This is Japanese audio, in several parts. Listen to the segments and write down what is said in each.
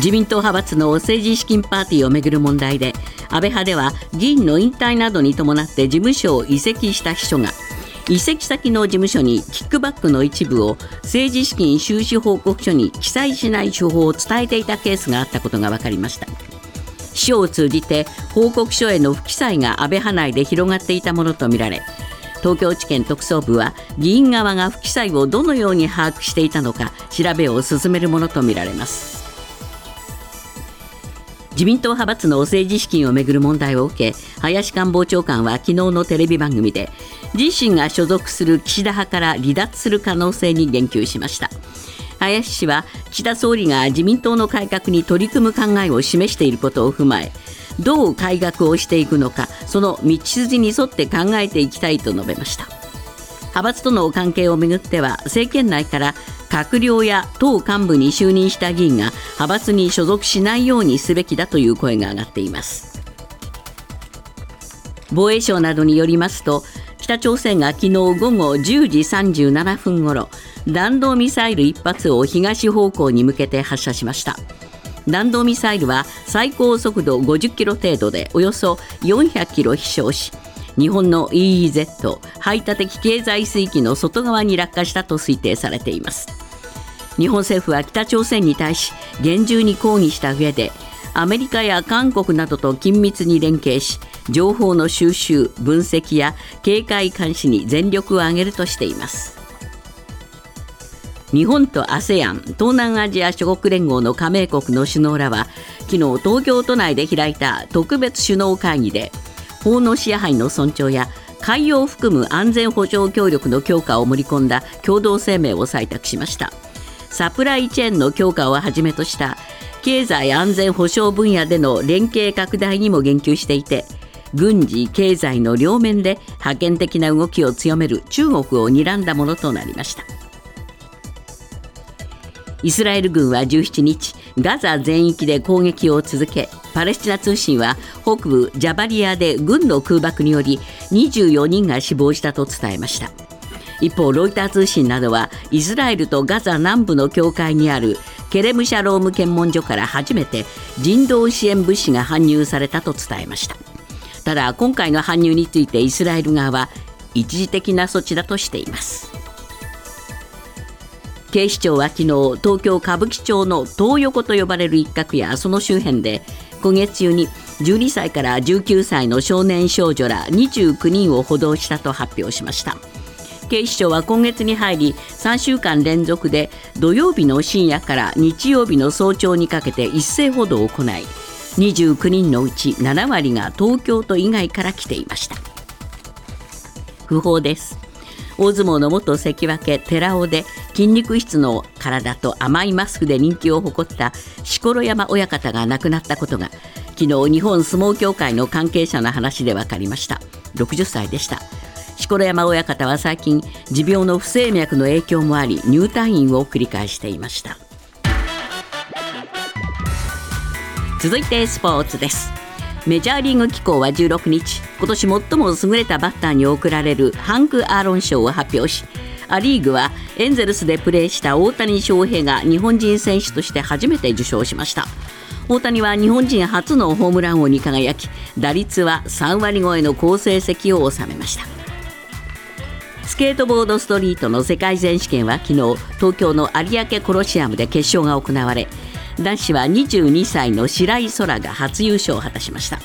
自民党派閥の政治資金パーティーをめぐる問題で安倍派では議員の引退などに伴って事務所を移籍した秘書が移籍先の事務所にキックバックの一部を政治資金収支報告書に記載しない手法を伝えていたケースがあったことが分かりました。秘書を通じて報告書への不記載が安倍派内で広がっていたものとみられ東京地検特捜部は議員側が不記載をどのように把握していたのか調べを進めるものとみられます。自民党派閥の政治資金をめぐる問題を受け林官房長官は昨日のテレビ番組で自身が所属する岸田派から離脱する可能性に言及しました。林氏は岸田総理が自民党の改革に取り組む考えを示していることを踏まえどう改革をしていくのかその道筋に沿って考えていきたいと述べました。派閥との関係をめぐっては政権内から閣僚や党幹部に就任した議員が派閥に所属しないようにすべきだという声が上がっています。防衛省などによりますと北朝鮮が昨日午後10時37分ごろ弾道ミサイル1発を東方向に向けて発射しました。弾道ミサイルは最高速度50キロ程度でおよそ400キロ飛翔し日本の EEZ 排他的経済水域の外側に落下したと推定されています。日本政府は北朝鮮に対し厳重に抗議した上でアメリカや韓国などと緊密に連携し情報の収集分析や警戒監視に全力を挙げるとしています。日本と ASEAN 東南アジア諸国連合の加盟国の首脳らは昨日東京都内で開いた特別首脳会議で法の支配の尊重や海洋を含む安全保障協力の強化を盛り込んだ共同声明を採択しました。サプライチェーンの強化をはじめとした経済安全保障分野での連携拡大にも言及していて軍事経済の両面で覇権的な動きを強める中国を睨んだものとなりました。イスラエル軍は17日ガザ全域で攻撃を続けパレスチナ通信は北部ジャバリアで軍の空爆により24人が死亡したと伝えました。一方ロイター通信などはイスラエルとガザ南部の境界にあるケレムシャローム検問所から初めて人道支援物資が搬入されたと伝えました。ただ今回の搬入についてイスラエル側は一時的な措置だとしています。警視庁は昨日東京歌舞伎町のトー横と呼ばれる一角やその周辺で今月中に12歳から19歳の少年少女ら29人を補導したと発表しました。警視庁は今月に入り3週間連続で土曜日の深夜から日曜日の早朝にかけて一斉補導を行い29人のうち7割が東京都以外から来ていました。訃報です。大相撲の元関脇寺尾で筋肉質の体と甘いマスクで人気を誇った錣山親方が亡くなったことが昨日日本相撲協会の関係者の話で分かりました。60歳でした。錣山親方は最近持病の不整脈の影響もあり入退院を繰り返していました。続いてスポーツです。メジャーリーグ機構は16日今年最も優れたバッターに贈られるハンク・アーロン賞を発表しア・リーグはエンゼルスでプレーした大谷翔平が日本人選手として初めて受賞しました。大谷は日本人初のホームラン王に輝き打率は3割超えの好成績を収めました。スケートボードストリートの世界選手権は昨日東京の有明コロシアムで決勝が行われ男子は22歳の白井空が初優勝を果たしました。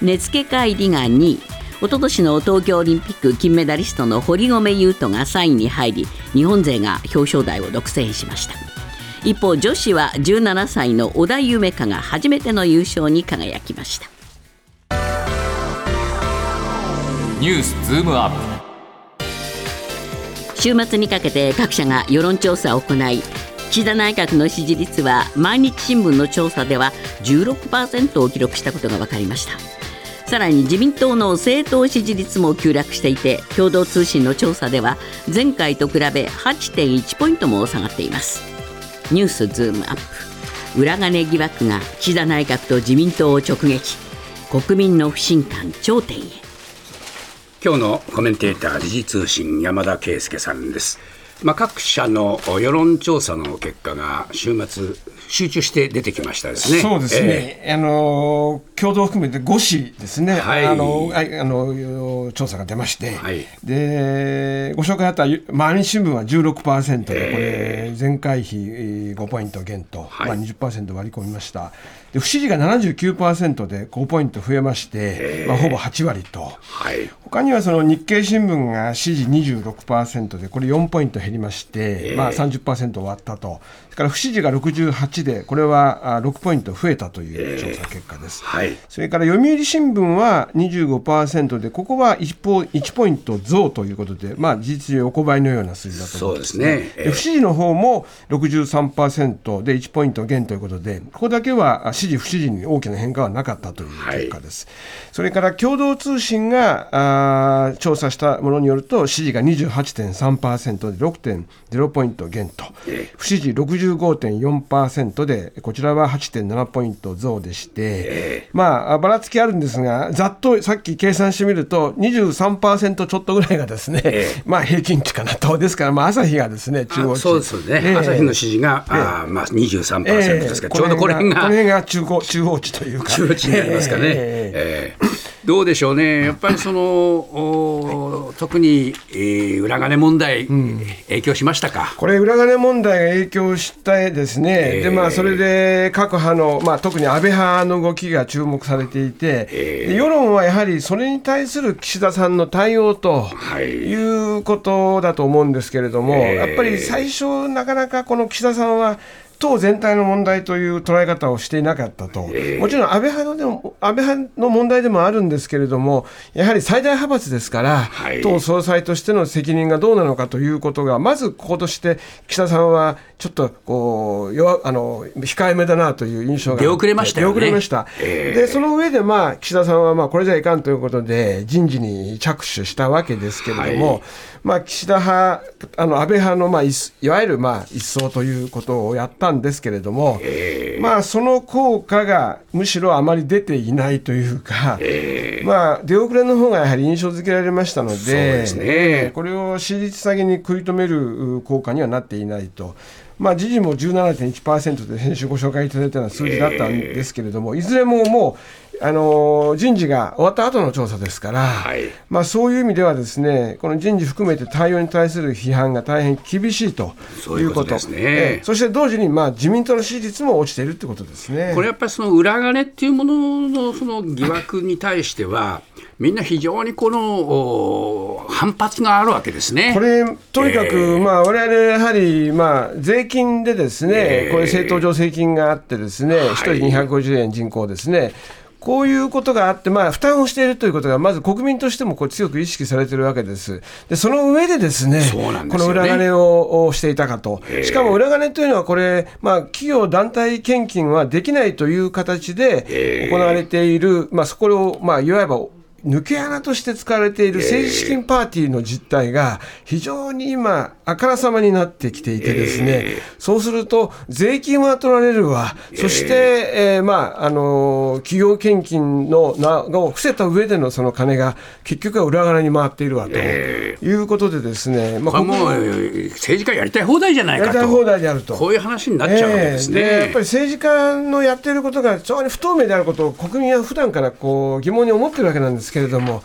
根付海里が2位おととしの東京オリンピック金メダリストの堀米雄斗が3位に入り日本勢が表彰台を独占しました。一方女子は17歳の小田夢香が初めての優勝に輝きました。ニュースズームアップ。週末にかけて各社が世論調査を行い岸田内閣の支持率は毎日新聞の調査では16%を記録したことが分かりましたさらに自民党の政党支持率も急落していて共同通信の調査では前回と比べ8.1ポイントも下がっています。ニュースズームアップ。裏金疑惑が岸田内閣と自民党を直撃。国民の不信感頂点へ。今日のコメンテーター時事通信山田圭介さんです。まあ、各社の世論調査の結果が週末、集中して出てきましたですね。そうですね、えー、あの共同含めて5市ですね、はい、あのあの調査が出まして、はい、でご紹介あった毎日新聞は16%で、これ、前回比5ポイント減と、はい。まあ、20%割り込みました。で不支持が79%で5ポイント増えまして、まあ、ほぼ8割と、はい、他にはその日経新聞が支持26%で、これ4ポイント減りまして、まあ30%終わったと、から不支持が68で、これは6ポイント増えたという調査結果です。はい、それから読売新聞は25%で、ここは 1, ポ1ポイント増ということで、まあ、事実上横ばいのような数字だと思います、ね、そうですね、不支持の方も63%で1ポイント減ということで、ここだけは支持、不支持に大きな変化はなかったという結果です。はい、それから共同通信があ調査したものによると、支持が28.3%で6.0ポイント減と、不支持65.4%で、こちらは8.7ポイント増でして、まあ、ばらつきあるんですが、ざっとさっき計算してみると、23%ちょっとぐらいがですね、まあ平均値かなと、ですから、まあ、朝日がですね、中央値。そうですね、えー、朝日の支持が、えー、あまあ23%ですから、ちょうどこれが、この辺が中中央値というか。中央値になりますかね。えー、えーどうでしょうね、やっぱりその特に、えー、裏金問題、うん、影響しましたか？これ、裏金問題が影響したですね、えー、でまあ、それで各派の、まあ、特に安倍派の動きが注目されていて、えー、世論はやはりそれに対する岸田さんの対応とい。うことだと思うんですけれども、はい、やっぱり最初、なかなかこの岸田さんは、党全体の問題という捉え方をしていなかったと、もちろん安倍派のでも安倍派の問題でもあるんですけれども、やはり最大派閥ですから、はい、党総裁としての責任がどうなのかということが、まずこことして、岸田さんはちょっとこう弱あの控えめだなという印象が出遅れました、ね、出遅れました、えー、でその上でまあ岸田さんはまあこれじゃいかんということで、人事に着手したわけですけれども、はい、まあ、岸田派、あの安倍派のまあいわゆるまあ一掃ということをやったんですけれども、えー、まあ、その効果がむしろあまり出ていないというか、えー、まあ、出遅れの方がやはり印象付けられましたので、ね、これを私立下げに食い止める効果にはなっていないと。まあ、時事も17.1%で先週ご紹介いただいたような数字だったんですけれども、いずれももう、あの人事が終わった後の調査ですから、はい、まあ、そういう意味ではですねこの人事含めて対応に対する批判が大変厳しいということですね、そして同時に、まあ、自民党の支持率も落ちているということですね。これやっぱりその裏金っていうもののその疑惑に対しては、みんな非常にこの反発があるわけですね。これとにかく、えー、まあ我々やはりまあ税金でですね、えー、これ政党助成金があってですね、一、人250円人口ですね。こういうことがあって、まあ、負担をしているということが、まず国民としてもこう強く意識されているわけです。で、その上でですね、すねこの裏金をしていたかと。しかも裏金というのは、これ、まあ、企業団体献金はできないという形で行われている、まあ、そこを、まあ、いわば抜け穴として使われている政治資金パーティーの実態が非常に今、あからさまになってきていてですね、そうすると税金は取られるわ、そして、えー、まあ、あの、企業献金の名を伏せた上でのその金が結局は裏側に回っているわということでですね、まあ、こもう政治家やりたい放題じゃないかと。やりたい放題であると。こういう話になっちゃうわけですね。えー、やっぱり政治家のやっていることが非常に不透明であることを国民は普段からこう疑問に思ってるわけなんですけれども、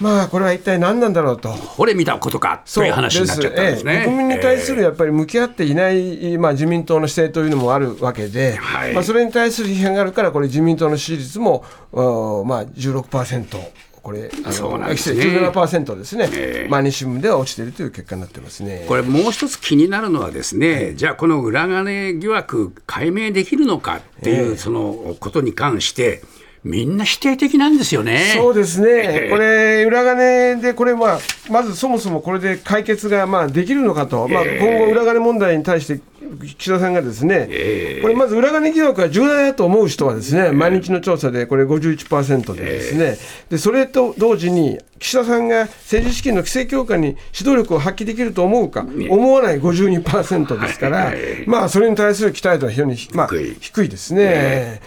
まあこれは一体何なんだろうと。これ見たことかという話になっちゃったんですね。ええ、国民に対するやっぱり向き合っていない、まあ、自民党の姿勢というのもあるわけで、はい、まあ、それに対する批判があるから、これ、自民党の支持率も、まあ、16%。これ、あのそうなんですね、17%ですね、えー、毎日新聞では落ちているという結果になってますね。これ、もう一つ気になるのは、ですね、じゃあ、この裏金疑惑、解明できるのかっていう、そのことに関して、みんな否定的なんですよね。そうですね、これ、裏金で、これ、まあ、まずそもそもこれで解決がまあできるのかと、まあ、今後、裏金問題に対して、岸田さんがですね、これ、まず裏金疑惑が重大だと思う人はですね、毎日の調査でこれ51%でですね、でそれと同時に、岸田さんが政治資金の規制強化に指導力を発揮できると思うか、思わない52%ですから、まあ、それに対する期待度は非常に、まあ、低い。ですね。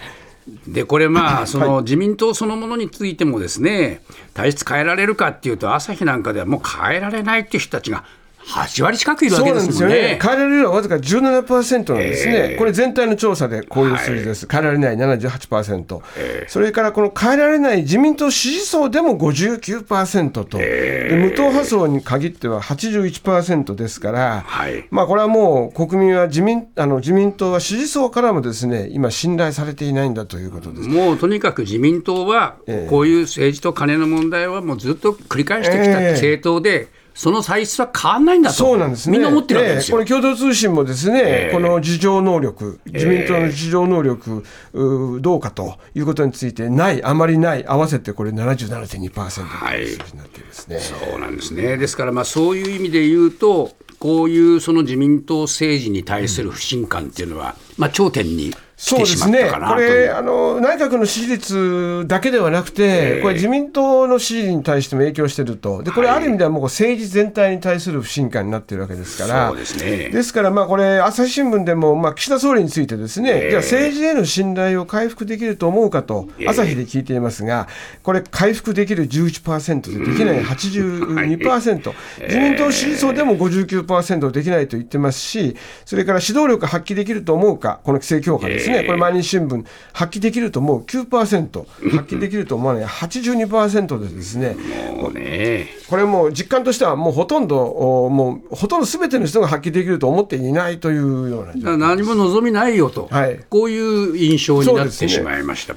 でこれまあその自民党そのものについてもですね体質変えられるかっていうと朝日なんかではもう変えられないっていう人たちが8割近くいるわけですもんね。ね。変えられるのはわずか17%なんですね、えー、これ全体の調査でこういう数字です、はい、変えられない78%、えー、それからこの変えられない自民党支持層でも59%と、えー、無党派層に限っては81%ですから、はい、まあ、これはもう国民は自民あの自民党は支持層からもですね今、信頼されていないんだということです。もうとにかく自民党は、こういう政治と金の問題はもうずっと繰り返してきた政党で、その歳出は変わらないんだと、そうなんですね、みんな思ってるわけですよ、えー、これ、共同通信もですね、えー、この事情能力、自民党の事情能力、えー、どうかということについて、ない、あまりない、合わせてこれ77.2%という数字になっていますね、はい、そうなんですね、ですから、まあ、そういう意味で言うと、こういうその自民党政治に対する不信感っていうのは、まあ、頂点にそうですね、これあの、内閣の支持率だけではなくて、これ、自民党の支持に対しても影響していると、でこれ、ある意味ではもう政治全体に対する不信感になっているわけですから、そうですね、ですから、これ、朝日新聞でも、まあ、岸田総理についてですね、じゃあ、政治への信頼を回復できると思うかと、朝日で聞いていますが、これ、回復できる11%で、できない82%、自民党支持層でも59%できないと言ってますし、それから指導力発揮できると思うか、この規制強化ですね。ね、これ、毎日新聞、発揮できると思う9%、発揮できると思わない82%でですね、もうね。これも実感としては、もうほとんど、もうほとんどすべての人が発揮できると思っていないというような何も望みないよと、はい、こういう印象になってしまいました。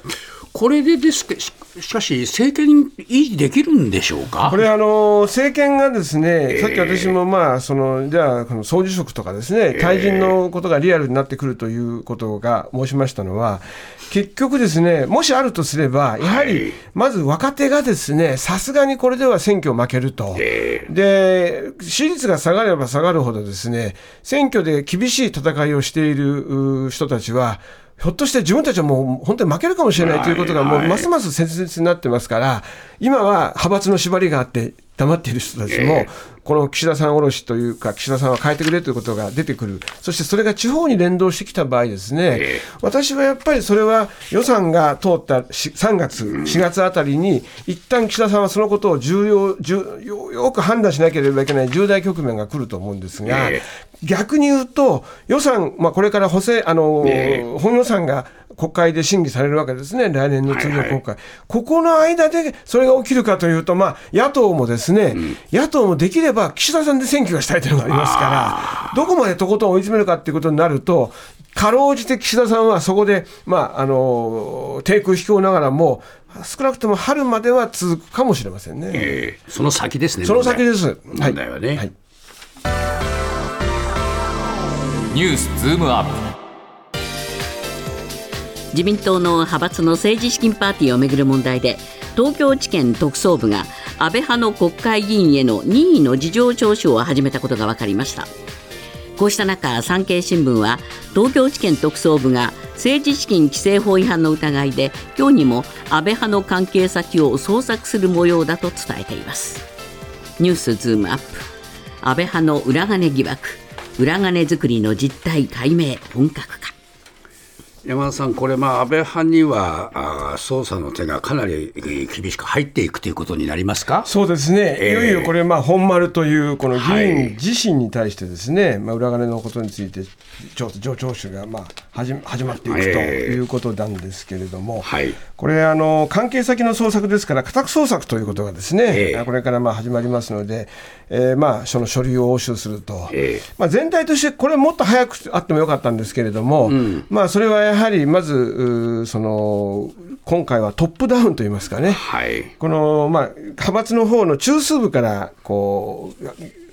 これでですしかし、政権維持できるんでしょうか？これあの、政権がですね、えー、さっき私も、まあ、そのじゃあ、この総辞職とかですね、退陣のことがリアルになってくるということが申しましたのは、結局ですね、もしあるとすれば、やはりまず若手がですね、さすがにこれでは選挙負けると、で支持率が下がれば下がるほど、ですね選挙で厳しい戦いをしている人たちは、ひょっとして自分たちはもう本当に負けるかもしれないということが、もうますます切実になってますから、今は派閥の縛りがあって、黙っている人たちも、この岸田さんおろしというか、岸田さんは変えてくれということが出てくる、そしてそれが地方に連動してきた場合ですね、私はやっぱりそれは予算が通った3月、4月あたりに、一旦岸田さんはそのことを重要重よく判断しなければいけない重大局面が来ると思うんですが、逆に言うと、予算、まあ、これから補正あの、本予算が国会で審議されるわけですね、来年の通常国会、はいはい、ここの間でそれが起きるかというと、まあ、野党もですね、うん、野党もできれば岸田さんで選挙がしたいというのがありますから、どこまでとことん追い詰めるかということになると、かろうじて岸田さんはそこで、まあ、あの低空飛行ながらも、少なくとも春までは続くかもしれませんね。えー、その先ですね。その先です。問題はね。はい、ニュースズームアップ。自民党の派閥の政治資金パーティーをめぐる問題で東京地検特捜部が安倍派の国会議員への任意の事情聴取を始めたことが分かりました。こうした中産経新聞は東京地検特捜部が政治資金規正法違反の疑いで今日にも安倍派の関係先を捜索する模様だと伝えています。ニュースズームアップ。安倍派の裏金疑惑。裏金作りの実態解明本格化。山田さん、これ、まあ、安倍派にはあ捜査の手がかなり厳しく入っていくということになりますか？そうですね、えー、いよいよこれ、まあ、本丸というこの議員自身に対してですね、はい、まあ、裏金のことについて、上聴取がまあ始始まっていくということなんですけれども、えーはい、これあの、関係先の捜索ですから、家宅捜索ということがですね、えー、これからまあ始まりますので、えー、まあその書類を押収すると、まあ、全体として、これ、もっと早くあってもよかったんですけれども、うん、まあ、それはやはりまず、その今回はトップダウンといいますかね、はい、この、まあ、派閥の方の中枢部からこう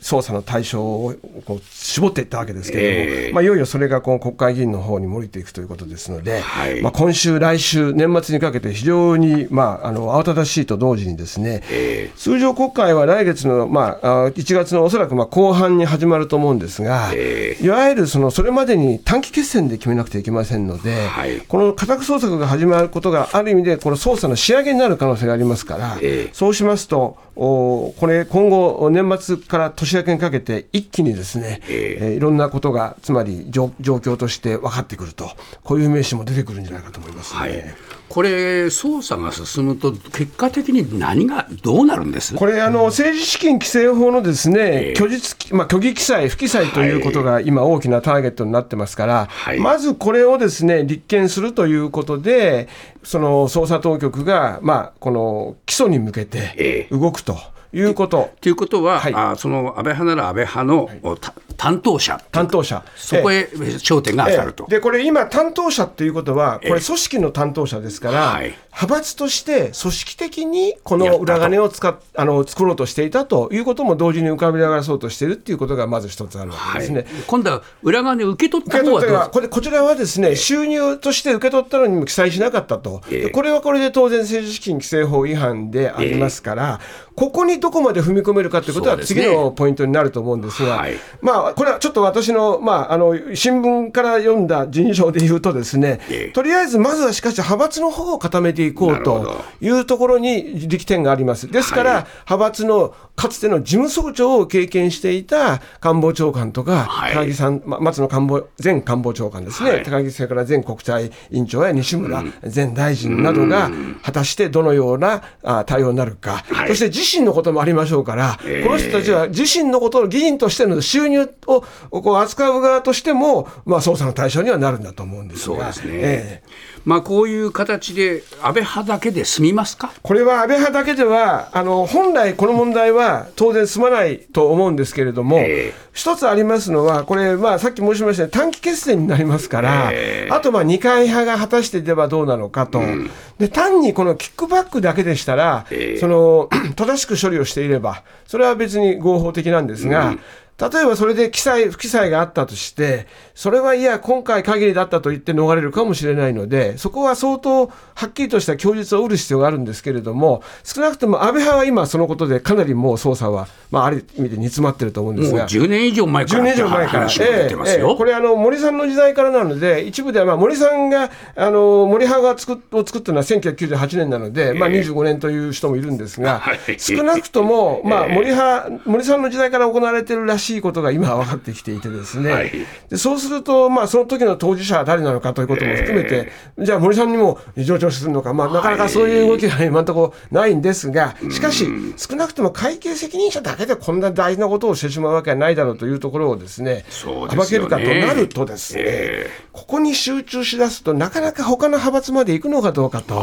捜査の対象をこう絞っていったわけですけれども、えー、まあ、いよいよそれがこの国会議員の方に降りていくということですので、はい、まあ、今週、来週、年末にかけて非常に、まあ、あの慌ただしいと同時にですね、えー、通常国会は来月の、まあ、1月のおそらくまあ後半に始まると思うんですが、えー、いわゆるそのそれまでに短期決戦で決めなくてはいけませんので、はい、この家宅捜索が始まることがある意味で、この捜査の仕上げになる可能性がありますから、そうしますと、おこれ、今後、年末から年年明けにかけて一気にですね、えー、えー、いろんなことがつまり状況として分かってくるとこういう名詞も出てくるんじゃないかと思います、ね、はい、これ捜査が進むと結果的に何がどうなるんです？これあの政治資金規正法のですね、えー、虚実まあ虚偽記載不記載ということが今大きなターゲットになってますから、はい、まずこれをですね立件するということでその捜査当局がまあこの起訴に向けて動くと。えーいうこと。ということは、はい、あその安倍派なら安倍派の、はい、担当者担当者。そこへ焦点が当たると。でこれ今担当者っていうことはこれ組織の担当者ですから、はい、派閥として組織的にこの裏金を使っあの作ろうとしていたということも同時に浮かび上がらそうとしているっていうことがまず一つあるわけですね。今度は裏金受け取った方はこれこちらはですね収入として受け取ったのにも記載しなかったと、これはこれで当然政治資金規正法違反でありますから、ここにどこまで踏み込めるかということは次のポイントになると思うんですが、すねはい、まあ、これはちょっと私の,、まあ、あの新聞から読んだ人情で言うとですね、とりあえずまずはしかし派閥の方を固めていこうというところに力点があります。ですから、はい、派閥のかつての事務総長を経験していた官房長官とか、はい、高木さん、松野官房前官房長官ですね、高木それから前国対委員長や西村前大臣などが、果たしてどのような対応になるか、そして自身のこともありましょうから、この人たちは自身のことの議員としての収入をこう扱う側としても、まあ、捜査の対象にはなるんだと思うんですが。そうですね、えーまあ、こういう形で安倍派だけで済みますか？これは安倍派だけではあの本来この問題は当然済まないと思うんですけれども、えー、一つありますのはこれ、まあ、さっき申しましたように短期決戦になりますから、えー、あとまあ二階派が果たしてではどうなのかと、うん、で単にこのキックバックだけでしたら、えー、その 正しく処理をしていればそれは別に合法的なんですが、うん例えばそれで記載、不記載があったとして、それはいや、今回限りだったと言って逃れるかもしれないので、そこは相当はっきりとした供述を得る必要があるんですけれども、少なくとも安倍派は今、そのことでかなりもう捜査は、まあ、ある意味で煮詰まってると思うんですが、10年以上前から、10年以上前から、えーえー、これあの、森さんの時代からなので、一部では、まあ、森さんが、あの森派が作を作ったのは1998年なので、まあ、25年という人もいるんですが、少なくとも、まあ、森派、森さんの時代から行われてるらしいことが今は分かってきていてですね、はい、でそうすると、まあ、その時の当事者は誰なのかということも含めて、えー、じゃあ森さんにも異常聴取するのか、まあ、なかなかそういう動きが今のところないんですが、しかし、少なくとも会計責任者だけでこんな大事なことをしてしまうわけはないだろうというところをですね、暴けるかとなるとですね、えー、ここに集中しだすと、なかなか他の派閥まで行くのかどうかと。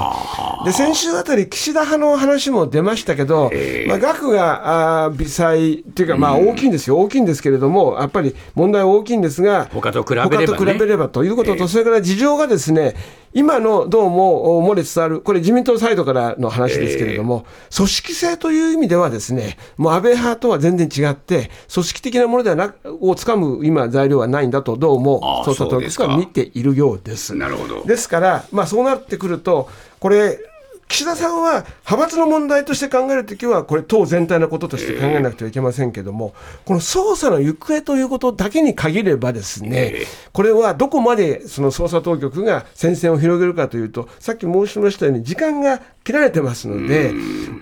で、先週あたり岸田派の話も出ましたけど、えー、まあ、額があ微細っていうか、まあ大きいんですよ、大きいんですけれども、やっぱり問題は大きいんですが、他と比べれば、ね、他と比べればということと、それから事情がですね、今のどうも漏れつつある、これ、自民党サイドからの話ですけれども、えー、組織性という意味では、ですねもう安倍派とは全然違って、組織的なものではなをつかむ今、材料はないんだと、どうも捜査当局は見ているようです。なるほど。ですから、まあ、そうなってくると、これ、岸田さんは派閥の問題として考えるときは、これ、党全体のこととして考えなくてはいけませんけれども、この捜査の行方ということだけに限れば、ですねこれはどこまでその捜査当局が戦線を広げるかというと、さっき申しましたように、時間が切られてますので、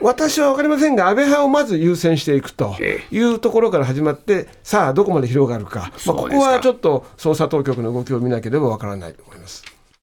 私は分かりませんが、安倍派をまず優先していくというところから始まって、さあ、どこまで広がるか、まあ、ここはちょっと捜査当局の動きを見なければ分からないと思います。